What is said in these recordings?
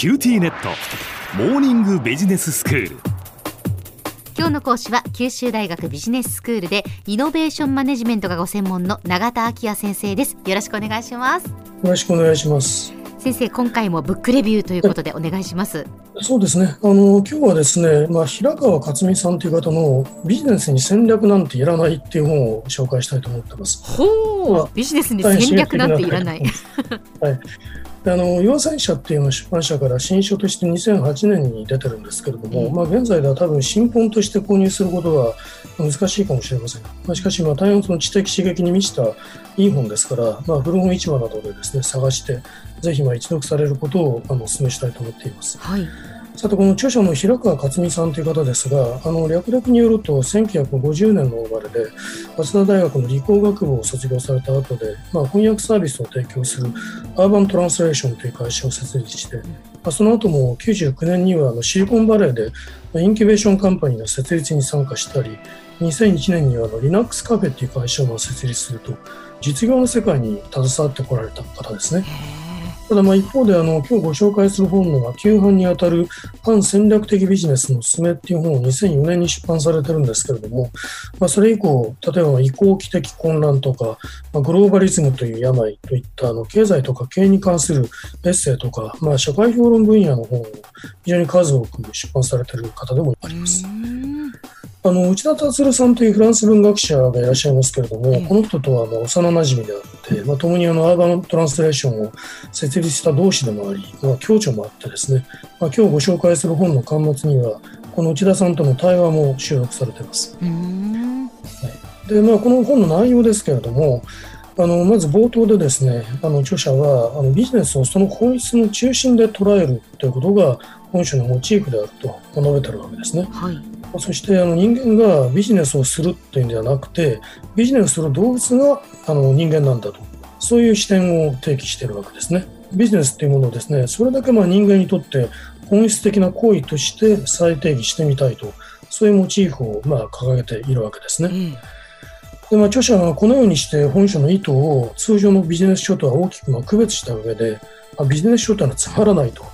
QTnet。モーニングビジネススクール。今日の講師は九州大学ビジネススクールでイノベーションマネジメントがご専門の永田晃也先生です。よろしくお願いします。よろしくお願いします。先生今回もブックレビューということでお願いします。そうですね。あの今日はですね、まあ、平川克美さんという方のビジネスに戦略なんていらないっていう本を紹介したいと思ってます。ほう、まあ、ビジネスに戦略なんていらない。はいあの洋裁社っていうの出版社から新書として2008年に出てるんですけれども、うん、まあ、現在では多分新本として購入することは難しいかもしれません、まあ、しかしまあ大変その知的刺激に満ちたいい本ですから、まあ、古本市場などでですね探してぜひまあ一読されることをあのお勧めしたいと思っています。はいさてこの著者の平川克美さんという方ですがあの略略によると1950年の生まれで早稲田大学の理工学部を卒業された後で、まあ、翻訳サービスを提供するアーバントランスレーションという会社を設立して、まあ、その後も99年にはあのシリコンバレーでインキュベーションカンパニーの設立に参加したり2001年にはあの Linux カフェという会社を設立すると実業の世界に携わってこられた方ですね。ただまあ一方であの今日ご紹介する本のは旧版にあたる反戦略的ビジネスのすすめっていう本を2004年に出版されてるんですけれども、まあ、それ以降例えば移行期的混乱とか、まあ、グローバリズムという病といったあの経済とか経営に関するエッセイとか、まあ、社会評論分野の本を非常に数多く出版されている方でもあります。あの内田達さんというフランス文学者がいらっしゃいますけれども、この人とはまあ幼なじみであって、まあ、共にあのアーバントランスレーションを設立した同士でもあり、まあ、共著もあってですね、まあ、今日ご紹介する本の巻末にはこの内田さんとの対話も収録されています。でまあ、この本の内容ですけれどもあのまず冒頭でですねあの著者はあのビジネスをその本質の中心で捉えるということが本書のモチーフであると述べているわけですね。はいそしてあの人間がビジネスをするというんではなくてビジネスする動物があの人間なんだとそういう視点を提起しているわけですね。ビジネスというものをですねそれだけまあ人間にとって本質的な行為として再定義してみたいとそういうモチーフをまあ掲げているわけですね。うんでまあ、著者はこのようにして本書の意図を通常のビジネス書とは大きくまあ区別した上でビジネス書というのはつまらないと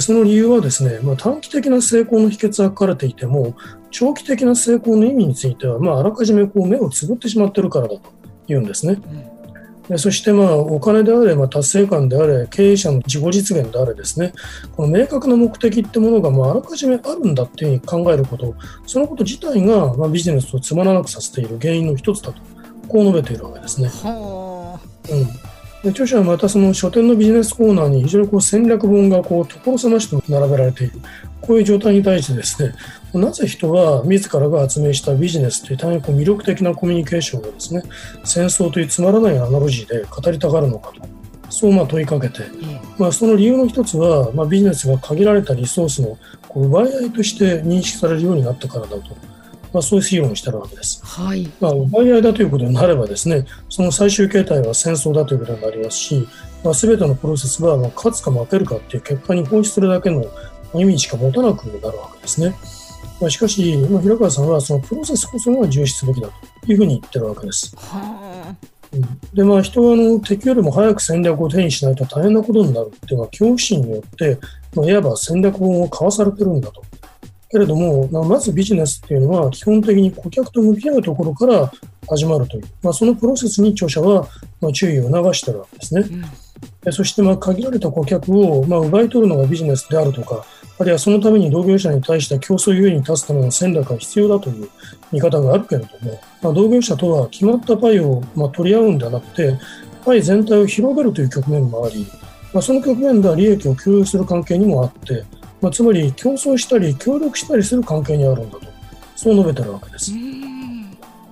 その理由はですね、まあ、短期的な成功の秘訣は書かれていても、長期的な成功の意味については、まあ、あらかじめこう目をつぶってしまっているからだというんですね。でそして、まあ、お金であれ、まあ、達成感であれ、経営者の自己実現であれですね、この明確な目的ってものが、まあ、あらかじめあるんだっていうふうに考えること、そのこと自体が、まあ、ビジネスをつまらなくさせている原因の一つだと、こう述べているわけですね。うんで著者はまたその書店のビジネスコーナーに非常にこう戦略本がこう所狭しと並べられている。こういう状態に対してですねなぜ人は自らが発明したビジネスという大変こう魅力的なコミュニケーションをですね戦争というつまらないアナロジーで語りたがるのかと。そうまあ問いかけて、まあ、その理由の一つは、まあ、ビジネスが限られたリソースのこう奪い合いとして認識されるようになったからだと。まあ、そういう議論をしているわけです。はい。まあ、奪い合いだということになればですね、その最終形態は戦争だということになりますし、まあ、全てのプロセスは、まあ、勝つか負けるかっていう結果に放出するだけの意味しか持たなくなるわけですね。まあ、しかし、まあ、平川さんはそのプロセスこそが重視すべきだというふうに言ってるわけです。はでまあ、人はあの敵よりも早く戦略を手にしないと大変なことになるっていうのは恐怖心によって、まあ、いわば戦略本を交わされてるんだとけれども、まずビジネスっていうのは基本的に顧客と向き合うところから始まるという、まあ、そのプロセスに著者はま注意を促しているわけですね。うん、そしてま限られた顧客をま奪い取るのがビジネスであるとか、あるいはそのために同業者に対して競争優位に立つための戦略が必要だという見方があるけれども、まあ、同業者とは決まったパイをま取り合うんではなくて、パイ全体を広げるという局面もあり、まあ、その局面では利益を共有する関係にもあって、まあ、つまり競争したり協力したりする関係にあるんだとそう述べてるわけです。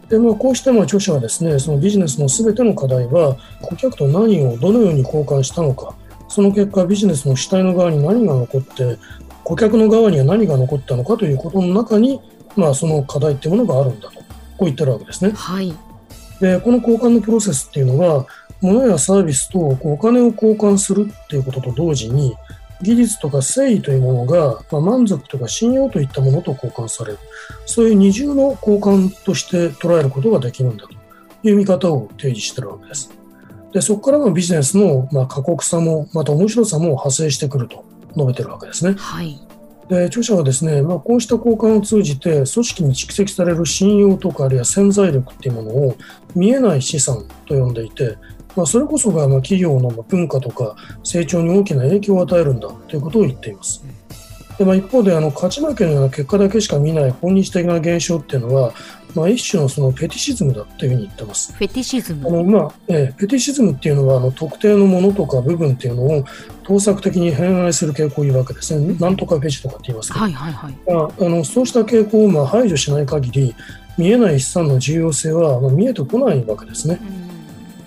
でまあ、こうしてまあ著者はですねそのビジネスのすべての課題は顧客と何をどのように交換したのかその結果ビジネスの主体の側に何が残って顧客の側には何が残ったのかということの中に、まあ、その課題っていうものがあるんだとこう言ってるわけですね。はい、でこの交換のプロセスっていうのは物やサービスとお金を交換するっていうことと同時に技術とか誠意というものが、まあ、満足とか信用といったものと交換される。そういう二重の交換として捉えることができるんだという見方を提示しているわけです。で、そこからのビジネスの、まあ、過酷さも、また面白さも派生してくると述べてるわけですね。はい。で著者はですね、まあ、こうした交換を通じて組織に蓄積される信用とかあるいは潜在力っていうものを見えない資産と呼んでいて、まあ、それこそがまあ企業の文化とか成長に大きな影響を与えるんだということを言っています。でまあ、一方であの勝ち負けのような結果だけしか見ない本日的な現象っていうのは、まあ、一種のそのフェティシズムだというふうに言ってます。フェティシズあム。のまあええフェティシズムっていうのはあの特定のものとか部分っていうのを盗作的に偏愛する傾向を言うわけですね。なんとかフェチとかって言いますけど、はいはいはい。まあ、あのそうした傾向をまあ排除しない限り見えない資産の重要性はまあ見えてこないわけですね。うん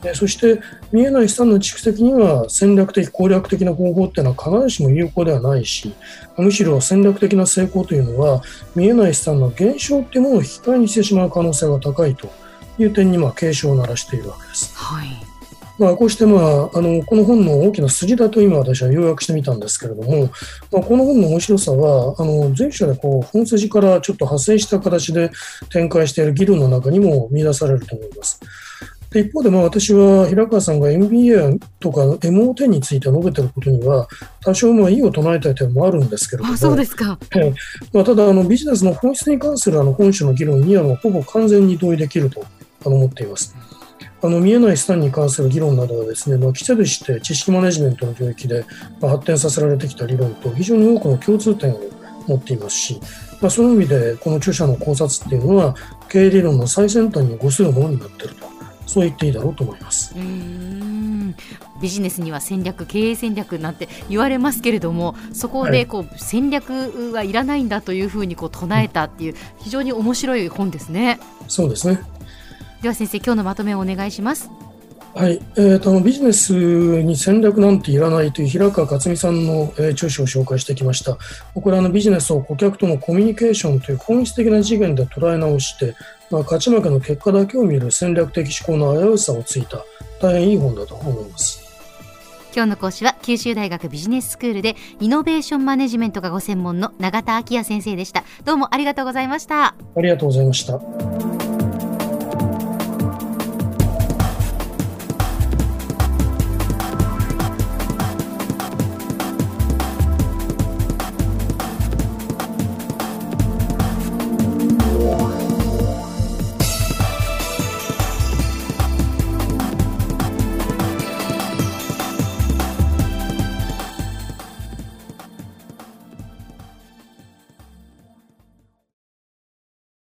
でそして見えない資産の蓄積には戦略的攻略的な方法っていうのは必ずしも有効ではないしむしろ戦略的な成功というのは見えない資産の減少っていうものを引き換えにしてしまう可能性が高いという点にまあ警鐘を鳴らしているわけです。はい。まあ、こうして、まあ、あのこの本の大きな筋だと今私は要約してみたんですけれども、まあ、この本の面白さはあの随所でこう本筋からちょっと派生した形で展開している議論の中にも見出されると思います。で一方で、まあ、私は平川さんが MBA とか MO10 について述べていることには多少まあ異を唱えたい点もあるんですけれどもあ、そうですか。まあ、ただあのビジネスの本質に関するあの本書の議論にはもうほぼ完全に同意できるとあの思っています。あの見えない資産に関する議論などはですね、まあ、記者として知識マネジメントの領域で、まあ、発展させられてきた理論と非常に多くの共通点を持っていますし、まあ、その意味でこの著者の考察っていうのは経営理論の最先端に誤するものになっているとそう言っていいだろうと思います。うーん。ビジネスには戦略経営戦略なんて言われますけれどもそこはい。でこう戦略はいらないんだというふうにこう唱えたっていう非常に面白い本ですね。そうですね。では先生今日のまとめをお願いします。はい、えーと、ビジネスに戦略なんていらないという平川克美さんの、えー著書を紹介してきました。これはあのビジネスを顧客とのコミュニケーションという本質的な次元で捉え直して、まあ、勝ち負けの結果だけを見る戦略的思考の危うさをついた大変いい本だと思います。今日の講師は九州大学ビジネススクールでイノベーションマネジメントがご専門の永田昭也先生でしたどうもありがとうございましたありがとうございました。